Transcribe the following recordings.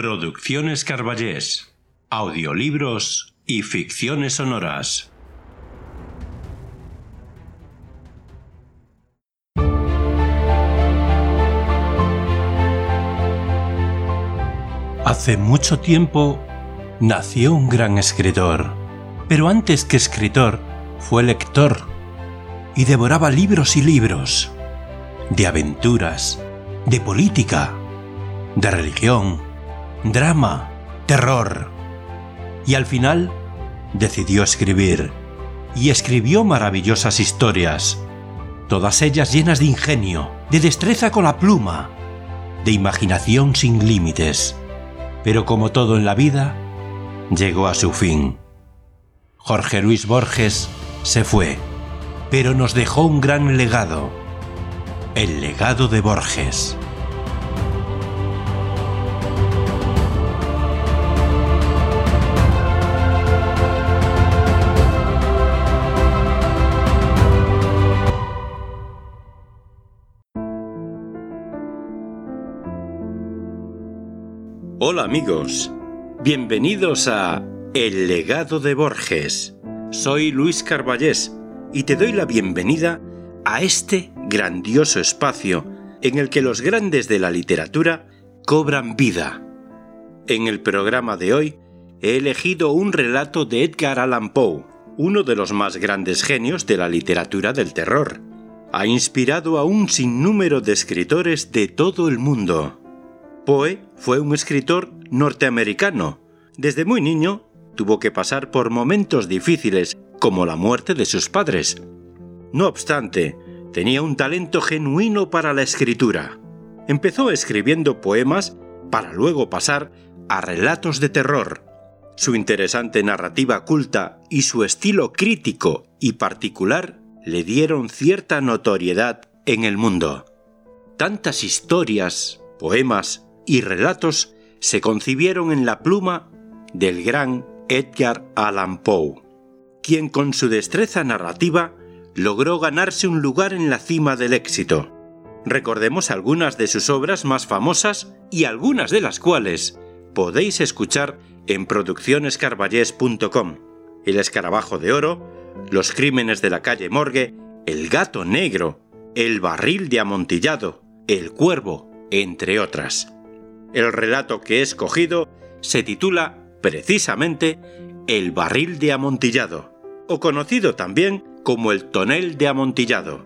Producciones Carballés, audiolibros y ficciones sonoras. Hace mucho tiempo nació un gran escritor, pero antes que escritor fue lector y devoraba libros y libros de aventuras, de política, de religión, drama, terror. Y al final decidió escribir, y escribió maravillosas historias, todas ellas llenas de ingenio, de destreza con la pluma, de imaginación sin límites. Pero como todo en la vida, llegó a su fin. Jorge Luis Borges se fue, pero nos dejó un gran legado, el legado de Borges. Hola amigos, bienvenidos a El legado de Borges. Soy Luis Carballés y te doy la bienvenida a este grandioso espacio en el que los grandes de la literatura cobran vida. En el programa de hoy he elegido un relato de Edgar Allan Poe, uno de los más grandes genios de la literatura del terror. Ha inspirado a un sinnúmero de escritores de todo el mundo. Poe fue un escritor norteamericano. Desde muy niño tuvo que pasar por momentos difíciles, como la muerte de sus padres. No obstante, tenía un talento genuino para la escritura. Empezó escribiendo poemas para luego pasar a relatos de terror. Su interesante narrativa culta y su estilo crítico y particular le dieron cierta notoriedad en el mundo. Tantas historias, poemas y relatos se concibieron en la pluma del gran Edgar Allan Poe, quien con su destreza narrativa logró ganarse un lugar en la cima del éxito. Recordemos algunas de sus obras más famosas y algunas de las cuales podéis escuchar en produccionescarballés.com. El escarabajo de oro, Los crímenes de la calle Morgue, El gato negro, El barril de amontillado, El cuervo, entre otras. El relato que he escogido se titula precisamente El barril de amontillado, o conocido también como el tonel de amontillado.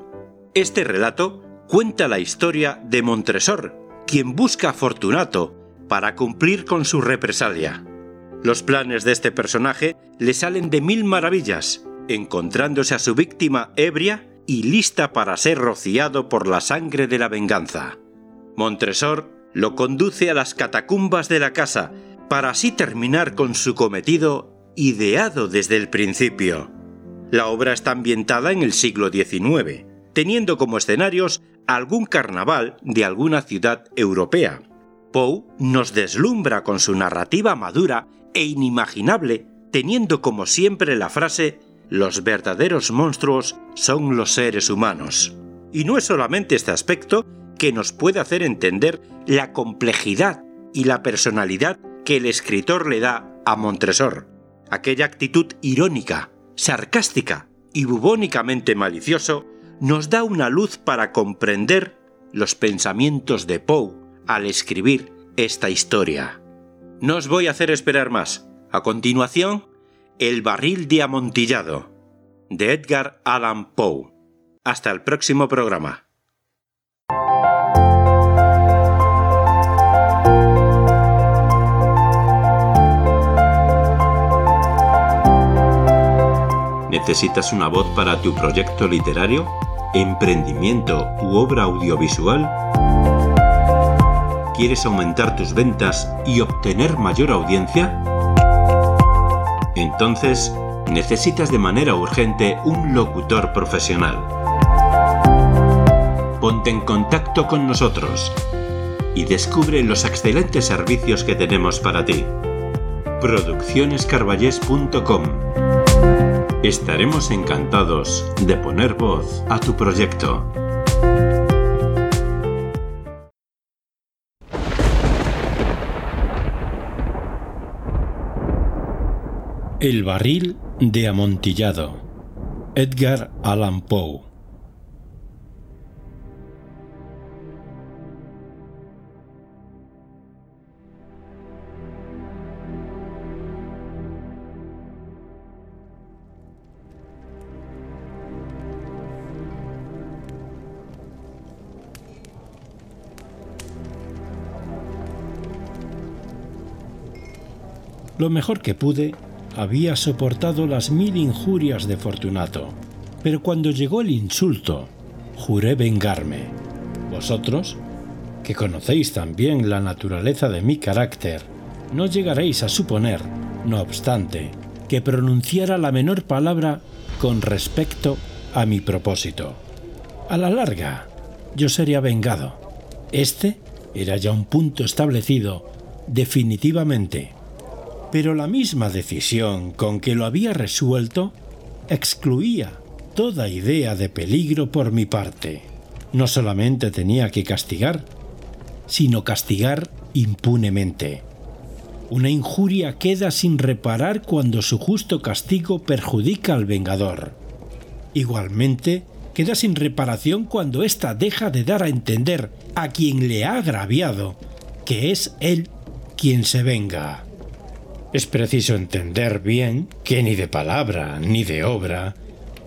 Este relato cuenta la historia de Montresor, quien busca a Fortunato para cumplir con su represalia. Los planes de este personaje le salen de mil maravillas, encontrándose a su víctima ebria y lista para ser rociado por la sangre de la venganza. Montresor lo conduce a las catacumbas de la casa para así terminar con su cometido ideado desde el principio. La obra está ambientada en el siglo XIX, teniendo como escenarios algún carnaval de alguna ciudad europea. Poe nos deslumbra con su narrativa madura e inimaginable, teniendo como siempre la frase los verdaderos monstruos son los seres humanos. Y no es solamente este aspecto, que nos puede hacer entender la complejidad y la personalidad que el escritor le da a Montresor, aquella actitud irónica, sarcástica y bubónicamente malicioso, nos da una luz para comprender los pensamientos de Poe al escribir esta historia. No os voy a hacer esperar más. A continuación, El barril de amontillado, de Edgar Allan Poe. Hasta el próximo programa. ¿Necesitas una voz para tu proyecto literario, emprendimiento u obra audiovisual? ¿Quieres aumentar tus ventas y obtener mayor audiencia? Entonces, necesitas de manera urgente un locutor profesional. Ponte en contacto con nosotros y descubre los excelentes servicios que tenemos para ti. Produccionescarballés.com Estaremos encantados de poner voz a tu proyecto. El barril de amontillado. Edgar Allan Poe Lo mejor que pude había soportado las mil injurias de Fortunato, pero cuando llegó el insulto, juré vengarme. Vosotros, que conocéis también la naturaleza de mi carácter, no llegaréis a suponer, no obstante, que pronunciara la menor palabra con respecto a mi propósito. A la larga, yo sería vengado. Este era ya un punto establecido definitivamente pero la misma decisión con que lo había resuelto excluía toda idea de peligro por mi parte. No solamente tenía que castigar, sino castigar impunemente. Una injuria queda sin reparar cuando su justo castigo perjudica al vengador. Igualmente, queda sin reparación cuando ésta deja de dar a entender a quien le ha agraviado que es él quien se venga. Es preciso entender bien que ni de palabra ni de obra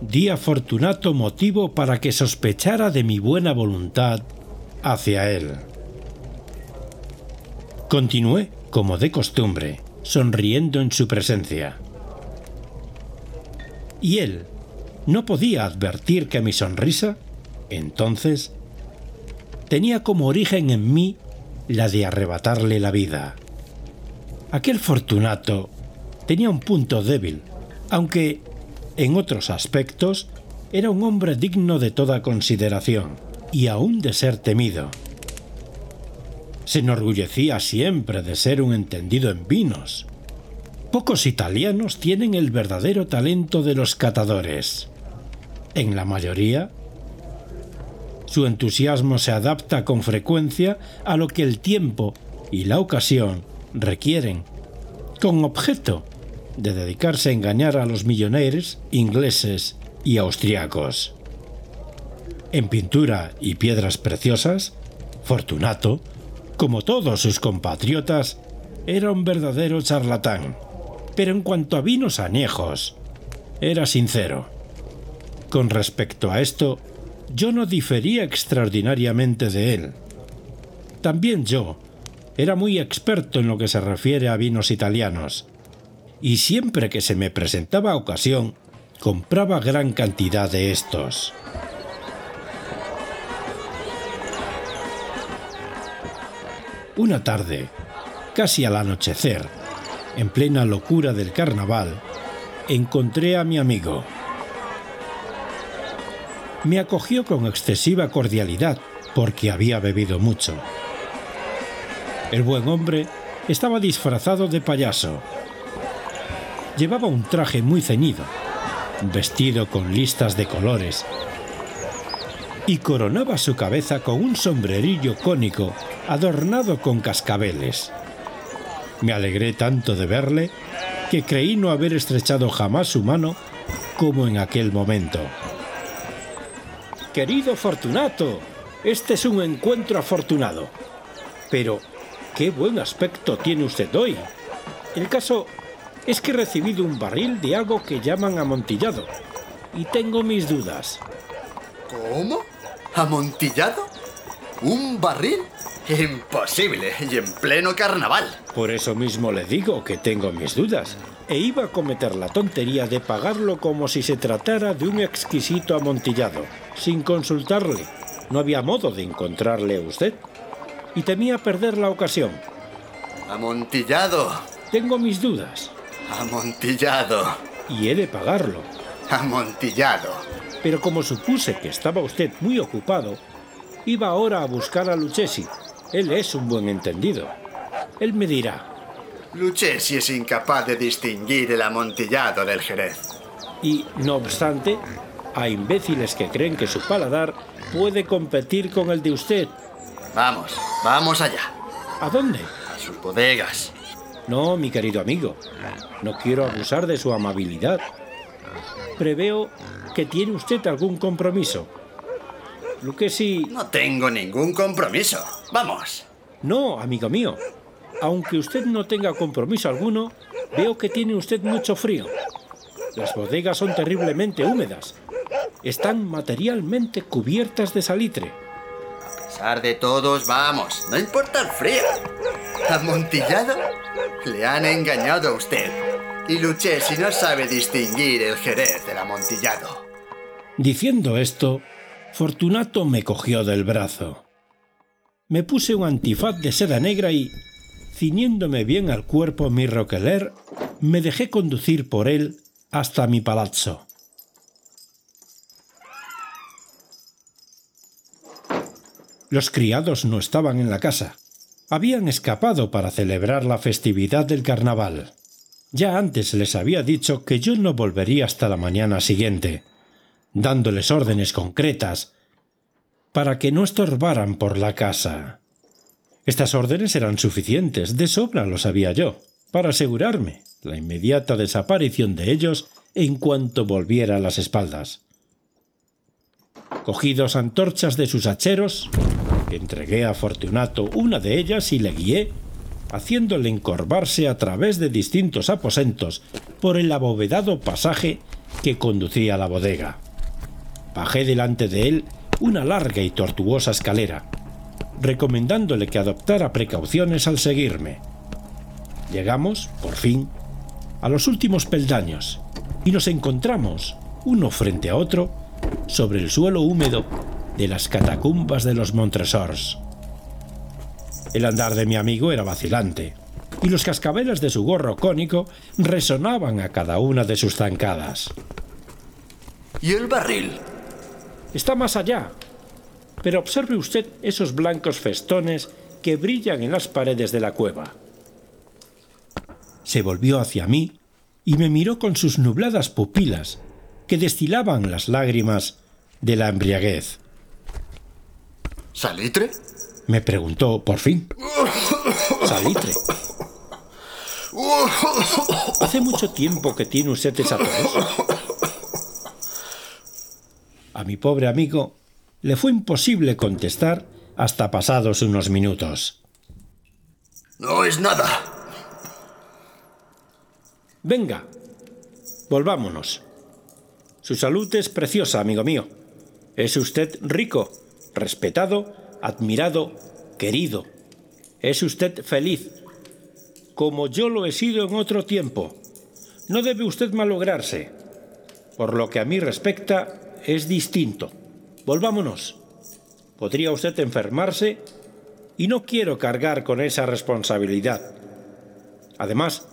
di a Fortunato motivo para que sospechara de mi buena voluntad hacia él. Continué, como de costumbre, sonriendo en su presencia. Y él no podía advertir que mi sonrisa, entonces, tenía como origen en mí la de arrebatarle la vida. Aquel Fortunato tenía un punto débil, aunque en otros aspectos era un hombre digno de toda consideración y aún de ser temido. Se enorgullecía siempre de ser un entendido en vinos. Pocos italianos tienen el verdadero talento de los catadores. En la mayoría, su entusiasmo se adapta con frecuencia a lo que el tiempo y la ocasión requieren, con objeto de dedicarse a engañar a los millonarios ingleses y austriacos. En pintura y piedras preciosas, Fortunato, como todos sus compatriotas, era un verdadero charlatán, pero en cuanto a vinos añejos, era sincero. Con respecto a esto, yo no difería extraordinariamente de él. También yo, era muy experto en lo que se refiere a vinos italianos, y siempre que se me presentaba ocasión, compraba gran cantidad de estos. Una tarde, casi al anochecer, en plena locura del carnaval, encontré a mi amigo. Me acogió con excesiva cordialidad porque había bebido mucho. El buen hombre estaba disfrazado de payaso. Llevaba un traje muy ceñido, vestido con listas de colores, y coronaba su cabeza con un sombrerillo cónico adornado con cascabeles. Me alegré tanto de verle que creí no haber estrechado jamás su mano como en aquel momento. Querido Fortunato, este es un encuentro afortunado. Pero Qué buen aspecto tiene usted hoy. El caso es que he recibido un barril de algo que llaman amontillado. Y tengo mis dudas. ¿Cómo? ¿Amontillado? ¿Un barril? Imposible, y en pleno carnaval. Por eso mismo le digo que tengo mis dudas. E iba a cometer la tontería de pagarlo como si se tratara de un exquisito amontillado, sin consultarle. No había modo de encontrarle a usted y temía perder la ocasión. Amontillado. Tengo mis dudas. Amontillado. Y he de pagarlo. Amontillado. Pero como supuse que estaba usted muy ocupado, iba ahora a buscar a Lucchesi. Él es un buen entendido. Él me dirá. Lucchesi es incapaz de distinguir el amontillado del jerez. Y, no obstante, hay imbéciles que creen que su paladar puede competir con el de usted Vamos, vamos allá. ¿A dónde? A sus bodegas. No, mi querido amigo, no quiero abusar de su amabilidad. Preveo que tiene usted algún compromiso. Lo que sí... No tengo ningún compromiso. Vamos. No, amigo mío. Aunque usted no tenga compromiso alguno, veo que tiene usted mucho frío. Las bodegas son terriblemente húmedas. Están materialmente cubiertas de salitre. De todos, vamos. No importa el frío. ¿Amontillado? Le han engañado a usted. Y luché si no sabe distinguir el jerez del amontillado. Diciendo esto, Fortunato me cogió del brazo. Me puse un antifaz de seda negra y, ciñéndome bien al cuerpo mi roqueler, me dejé conducir por él hasta mi palazzo. Los criados no estaban en la casa. Habían escapado para celebrar la festividad del carnaval. Ya antes les había dicho que yo no volvería hasta la mañana siguiente, dándoles órdenes concretas para que no estorbaran por la casa. Estas órdenes eran suficientes, de sobra lo sabía yo, para asegurarme la inmediata desaparición de ellos en cuanto volviera a las espaldas. Cogí dos antorchas de sus hacheros, entregué a Fortunato una de ellas y le guié, haciéndole encorvarse a través de distintos aposentos por el abovedado pasaje que conducía a la bodega. Bajé delante de él una larga y tortuosa escalera, recomendándole que adoptara precauciones al seguirme. Llegamos, por fin, a los últimos peldaños y nos encontramos, uno frente a otro, sobre el suelo húmedo de las catacumbas de los Montresors. El andar de mi amigo era vacilante, y los cascabeles de su gorro cónico resonaban a cada una de sus zancadas. ¿Y el barril? Está más allá. Pero observe usted esos blancos festones que brillan en las paredes de la cueva. Se volvió hacia mí y me miró con sus nubladas pupilas, que destilaban las lágrimas de la embriaguez. ¿Salitre? Me preguntó por fin. Salitre. ¿Hace mucho tiempo que tiene usted esa? A mi pobre amigo le fue imposible contestar hasta pasados unos minutos. No es nada. Venga, volvámonos. Su salud es preciosa, amigo mío. Es usted rico, respetado, admirado, querido. Es usted feliz, como yo lo he sido en otro tiempo. No debe usted malograrse. Por lo que a mí respecta, es distinto. Volvámonos. Podría usted enfermarse y no quiero cargar con esa responsabilidad. Además,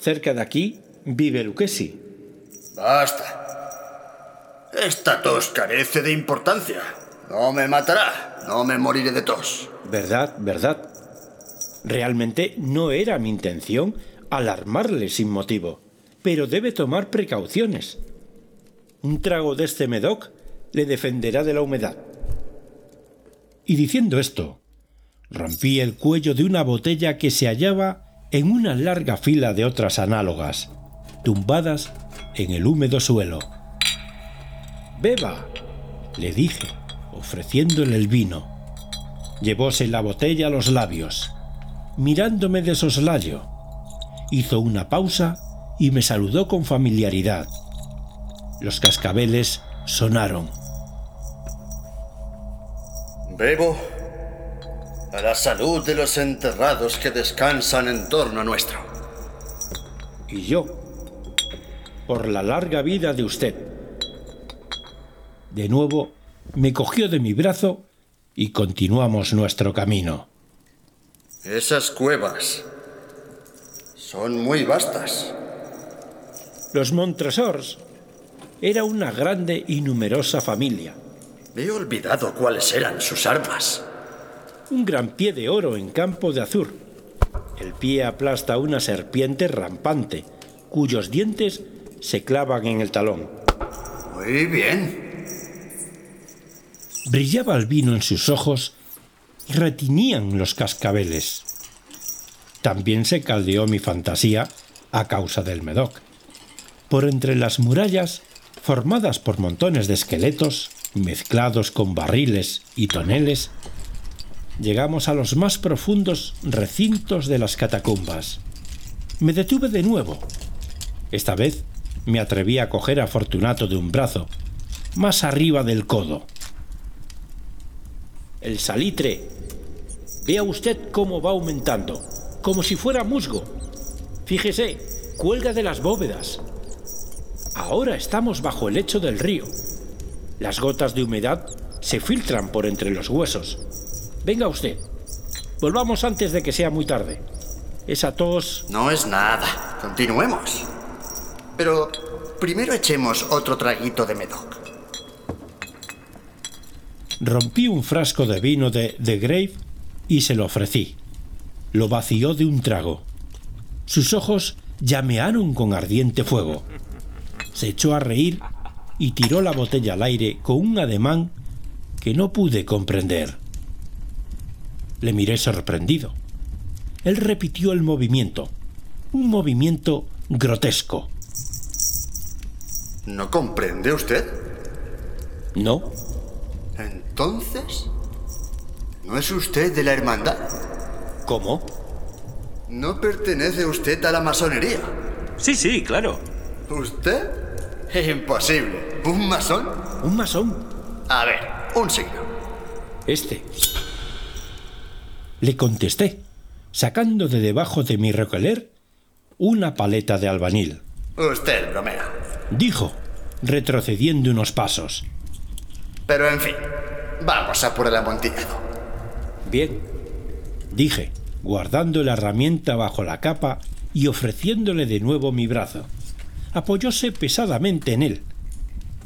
cerca de aquí vive Lucchesi. Basta. Esta tos carece de importancia. No me matará. No me moriré de tos. ¿Verdad? ¿Verdad? Realmente no era mi intención alarmarle sin motivo, pero debe tomar precauciones. Un trago de este medoc le defenderá de la humedad. Y diciendo esto, rompí el cuello de una botella que se hallaba en una larga fila de otras análogas, tumbadas en el húmedo suelo. Beba, le dije, ofreciéndole el vino. Llevóse la botella a los labios, mirándome de soslayo. Hizo una pausa y me saludó con familiaridad. Los cascabeles sonaron. Bebo a la salud de los enterrados que descansan en torno a nuestro. Y yo, por la larga vida de usted. De nuevo, me cogió de mi brazo y continuamos nuestro camino. Esas cuevas son muy vastas. Los Montresors era una grande y numerosa familia. He olvidado cuáles eran sus armas. Un gran pie de oro en campo de azur. El pie aplasta una serpiente rampante, cuyos dientes se clavan en el talón. Muy bien. Brillaba el vino en sus ojos y retinían los cascabeles. También se caldeó mi fantasía a causa del Medoc. Por entre las murallas, formadas por montones de esqueletos, mezclados con barriles y toneles, llegamos a los más profundos recintos de las catacumbas. Me detuve de nuevo. Esta vez me atreví a coger a Fortunato de un brazo, más arriba del codo. El salitre. Vea usted cómo va aumentando, como si fuera musgo. Fíjese, cuelga de las bóvedas. Ahora estamos bajo el lecho del río. Las gotas de humedad se filtran por entre los huesos. Venga usted. Volvamos antes de que sea muy tarde. Esa tos... No es nada. Continuemos. Pero primero echemos otro traguito de Medoc. Rompí un frasco de vino de The Grave y se lo ofrecí. Lo vació de un trago. Sus ojos llamearon con ardiente fuego. Se echó a reír y tiró la botella al aire con un ademán que no pude comprender. Le miré sorprendido. Él repitió el movimiento, un movimiento grotesco. ¿No comprende usted? No. Entonces, ¿no es usted de la hermandad? ¿Cómo? ¿No pertenece usted a la masonería? Sí, sí, claro. ¿Usted? Imposible. ¿Un masón? ¿Un masón? A ver, un signo. Este. Le contesté, sacando de debajo de mi recoler una paleta de albanil. Usted bromea. Dijo, retrocediendo unos pasos. Pero en fin, vamos a por el amontillado. Bien, dije, guardando la herramienta bajo la capa y ofreciéndole de nuevo mi brazo. Apoyóse pesadamente en él,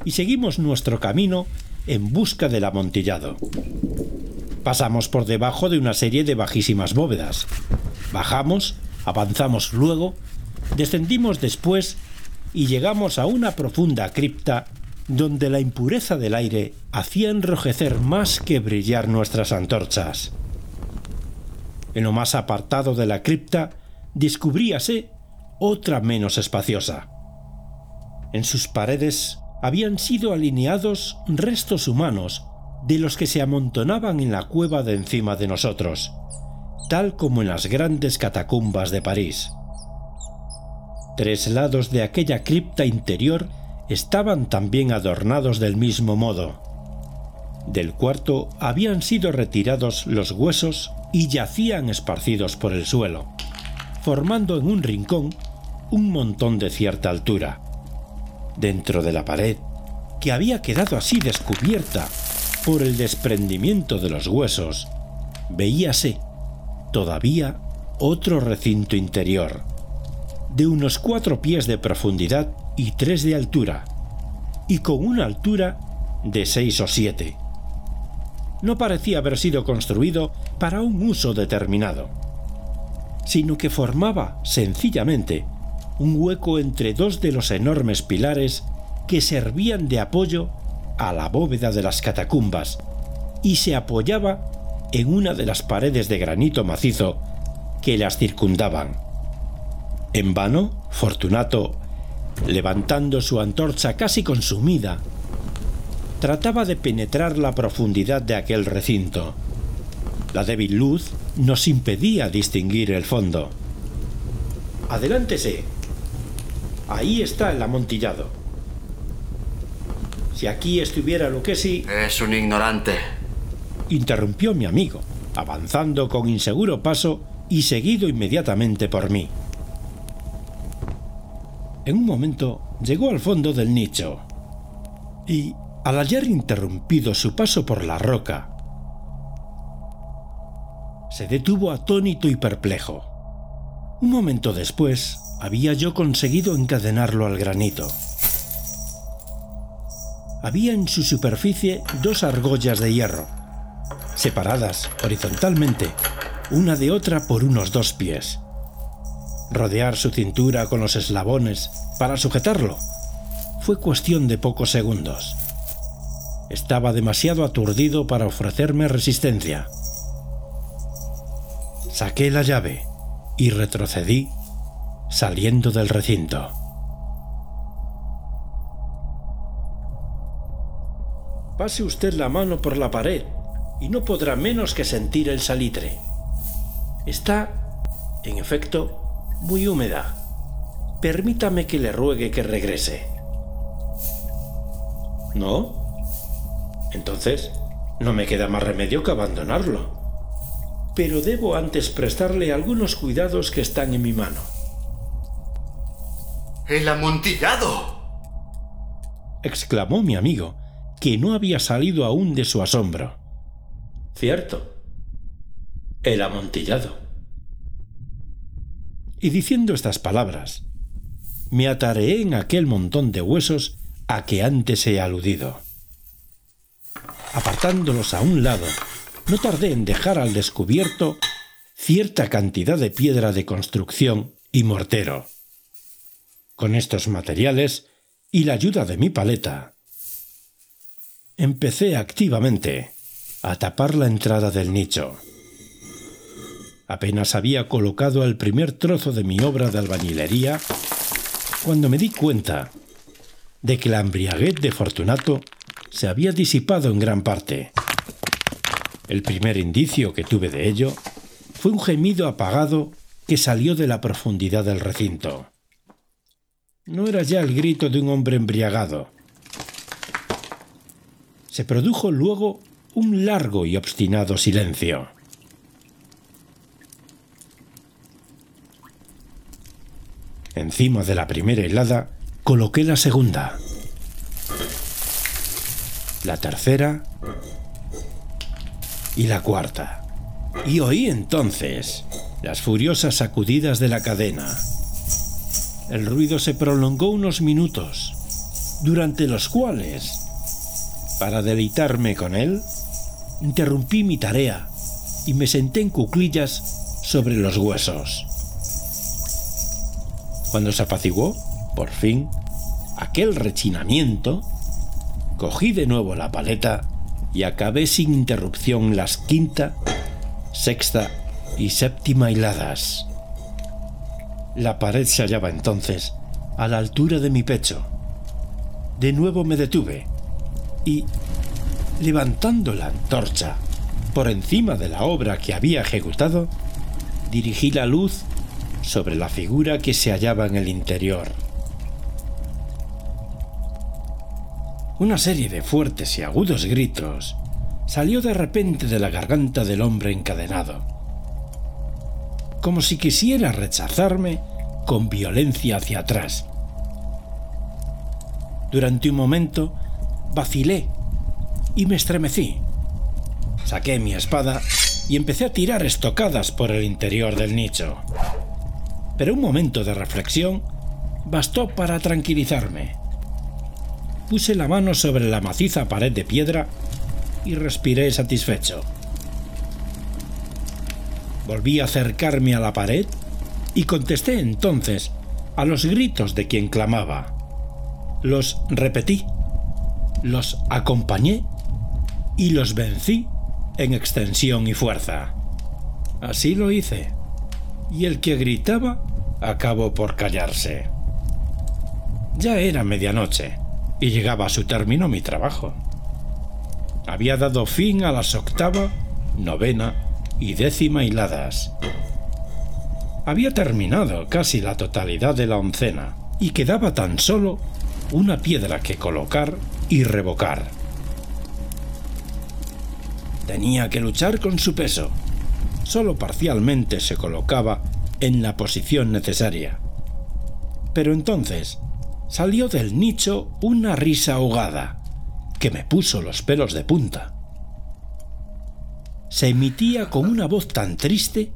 y seguimos nuestro camino en busca del amontillado. Pasamos por debajo de una serie de bajísimas bóvedas. Bajamos, avanzamos luego, descendimos después y llegamos a una profunda cripta donde la impureza del aire hacía enrojecer más que brillar nuestras antorchas. En lo más apartado de la cripta descubríase otra menos espaciosa. En sus paredes habían sido alineados restos humanos de los que se amontonaban en la cueva de encima de nosotros, tal como en las grandes catacumbas de París. Tres lados de aquella cripta interior estaban también adornados del mismo modo. Del cuarto habían sido retirados los huesos y yacían esparcidos por el suelo, formando en un rincón un montón de cierta altura. Dentro de la pared, que había quedado así descubierta por el desprendimiento de los huesos, veíase todavía otro recinto interior, de unos cuatro pies de profundidad y tres de altura, y con una altura de seis o siete. No parecía haber sido construido para un uso determinado, sino que formaba sencillamente un hueco entre dos de los enormes pilares que servían de apoyo a la bóveda de las catacumbas y se apoyaba en una de las paredes de granito macizo que las circundaban. En vano, Fortunato, levantando su antorcha casi consumida, trataba de penetrar la profundidad de aquel recinto. La débil luz nos impedía distinguir el fondo. Adelántese. Ahí está el amontillado. Si aquí estuviera Lucchesi... Es un ignorante. Interrumpió mi amigo, avanzando con inseguro paso y seguido inmediatamente por mí. En un momento llegó al fondo del nicho y, al hallar interrumpido su paso por la roca, se detuvo atónito y perplejo. Un momento después, había yo conseguido encadenarlo al granito había en su superficie dos argollas de hierro, separadas horizontalmente, una de otra por unos dos pies. Rodear su cintura con los eslabones para sujetarlo fue cuestión de pocos segundos. Estaba demasiado aturdido para ofrecerme resistencia. Saqué la llave y retrocedí saliendo del recinto. Pase usted la mano por la pared y no podrá menos que sentir el salitre. Está, en efecto, muy húmeda. Permítame que le ruegue que regrese. ¿No? Entonces, no me queda más remedio que abandonarlo. Pero debo antes prestarle algunos cuidados que están en mi mano. ¡El amontillado! exclamó mi amigo, que no había salido aún de su asombro. Cierto. El amontillado. Y diciendo estas palabras, me atareé en aquel montón de huesos a que antes he aludido. Apartándolos a un lado, no tardé en dejar al descubierto cierta cantidad de piedra de construcción y mortero. Con estos materiales y la ayuda de mi paleta, empecé activamente a tapar la entrada del nicho. Apenas había colocado el primer trozo de mi obra de albañilería cuando me di cuenta de que la embriaguez de Fortunato se había disipado en gran parte. El primer indicio que tuve de ello fue un gemido apagado que salió de la profundidad del recinto. No era ya el grito de un hombre embriagado. Se produjo luego un largo y obstinado silencio. Encima de la primera helada coloqué la segunda, la tercera y la cuarta. Y oí entonces las furiosas sacudidas de la cadena. El ruido se prolongó unos minutos, durante los cuales, para deleitarme con él, interrumpí mi tarea y me senté en cuclillas sobre los huesos. Cuando se apaciguó, por fin, aquel rechinamiento, cogí de nuevo la paleta y acabé sin interrupción las quinta, sexta y séptima hiladas. La pared se hallaba entonces a la altura de mi pecho. De nuevo me detuve y, levantando la antorcha por encima de la obra que había ejecutado, dirigí la luz sobre la figura que se hallaba en el interior. Una serie de fuertes y agudos gritos salió de repente de la garganta del hombre encadenado, como si quisiera rechazarme con violencia hacia atrás. Durante un momento vacilé y me estremecí. Saqué mi espada y empecé a tirar estocadas por el interior del nicho pero un momento de reflexión bastó para tranquilizarme. Puse la mano sobre la maciza pared de piedra y respiré satisfecho. Volví a acercarme a la pared y contesté entonces a los gritos de quien clamaba. Los repetí, los acompañé y los vencí en extensión y fuerza. Así lo hice y el que gritaba acabó por callarse. Ya era medianoche y llegaba a su término mi trabajo. Había dado fin a las octava, novena y décima hiladas. Había terminado casi la totalidad de la oncena y quedaba tan solo una piedra que colocar y revocar. Tenía que luchar con su peso solo parcialmente se colocaba en la posición necesaria. Pero entonces salió del nicho una risa ahogada que me puso los pelos de punta. Se emitía con una voz tan triste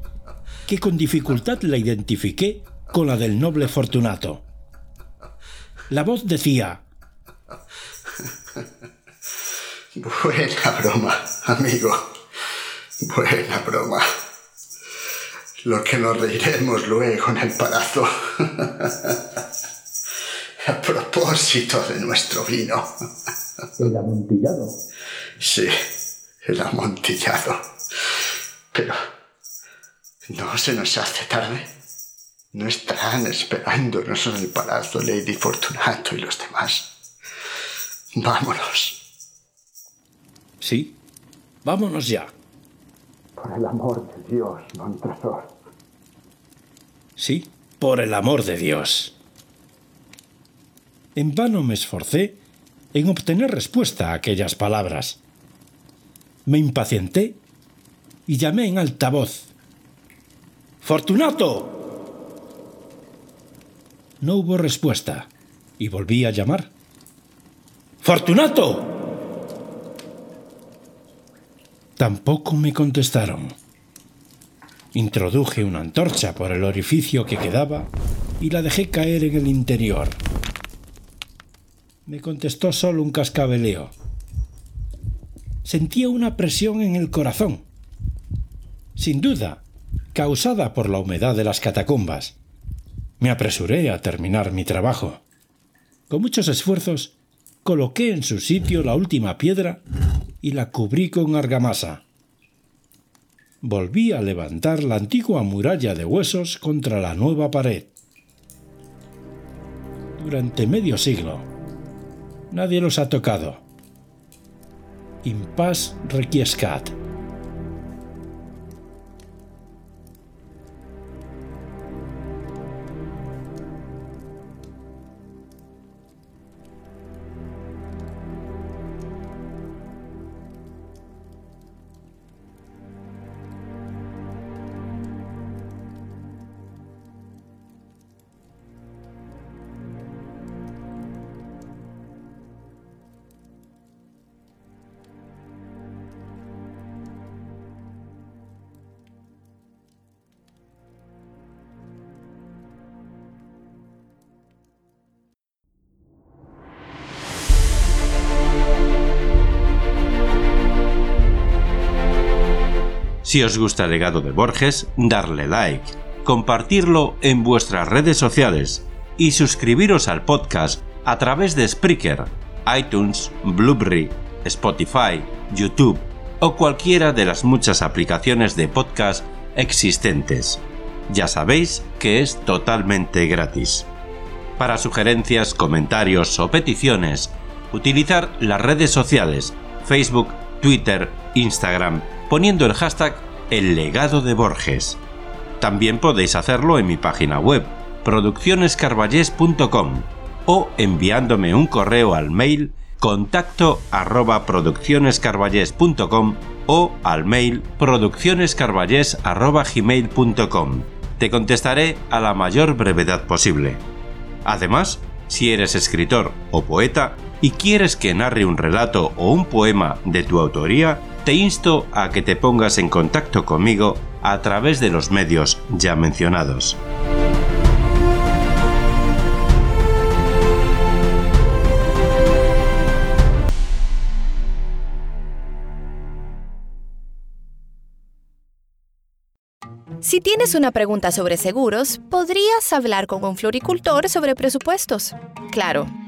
que con dificultad la identifiqué con la del noble Fortunato. La voz decía... Buena broma, amigo. Buena broma. Lo que nos reiremos luego en el palacio. A propósito de nuestro vino. El amontillado. Sí, el amontillado. Pero, ¿No se nos hace tarde? ¿No estarán esperándonos en el palacio Lady Fortunato y los demás? Vámonos. Sí, vámonos ya. Por el amor de Dios, Montresor. Sí, por el amor de Dios. En vano me esforcé en obtener respuesta a aquellas palabras. Me impacienté y llamé en alta voz. ¡Fortunato! No hubo respuesta y volví a llamar. ¡Fortunato! Tampoco me contestaron. Introduje una antorcha por el orificio que quedaba y la dejé caer en el interior. Me contestó solo un cascabeleo. Sentía una presión en el corazón. Sin duda, causada por la humedad de las catacumbas. Me apresuré a terminar mi trabajo. Con muchos esfuerzos, coloqué en su sitio la última piedra y la cubrí con argamasa. Volví a levantar la antigua muralla de huesos contra la nueva pared. Durante medio siglo, nadie los ha tocado. Impas requiescat. Si os gusta el legado de Borges, darle like, compartirlo en vuestras redes sociales y suscribiros al podcast a través de Spreaker, iTunes, Blueberry, Spotify, YouTube o cualquiera de las muchas aplicaciones de podcast existentes. Ya sabéis que es totalmente gratis. Para sugerencias, comentarios o peticiones, utilizar las redes sociales Facebook, Twitter, Instagram, poniendo el hashtag El legado de Borges. También podéis hacerlo en mi página web, produccionescarballés.com o enviándome un correo al mail contacto arroba produccionescarballés.com o al mail produccionescarballés arroba gmail.com. Te contestaré a la mayor brevedad posible. Además, si eres escritor o poeta y quieres que narre un relato o un poema de tu autoría, te insto a que te pongas en contacto conmigo a través de los medios ya mencionados. Si tienes una pregunta sobre seguros, podrías hablar con un floricultor sobre presupuestos. Claro,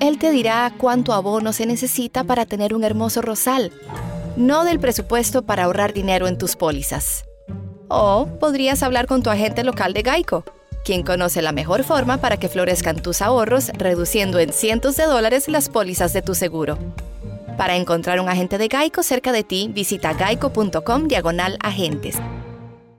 él te dirá cuánto abono se necesita para tener un hermoso rosal no del presupuesto para ahorrar dinero en tus pólizas. O podrías hablar con tu agente local de Geico, quien conoce la mejor forma para que florezcan tus ahorros, reduciendo en cientos de dólares las pólizas de tu seguro. Para encontrar un agente de Geico cerca de ti, visita geico.com diagonal agentes.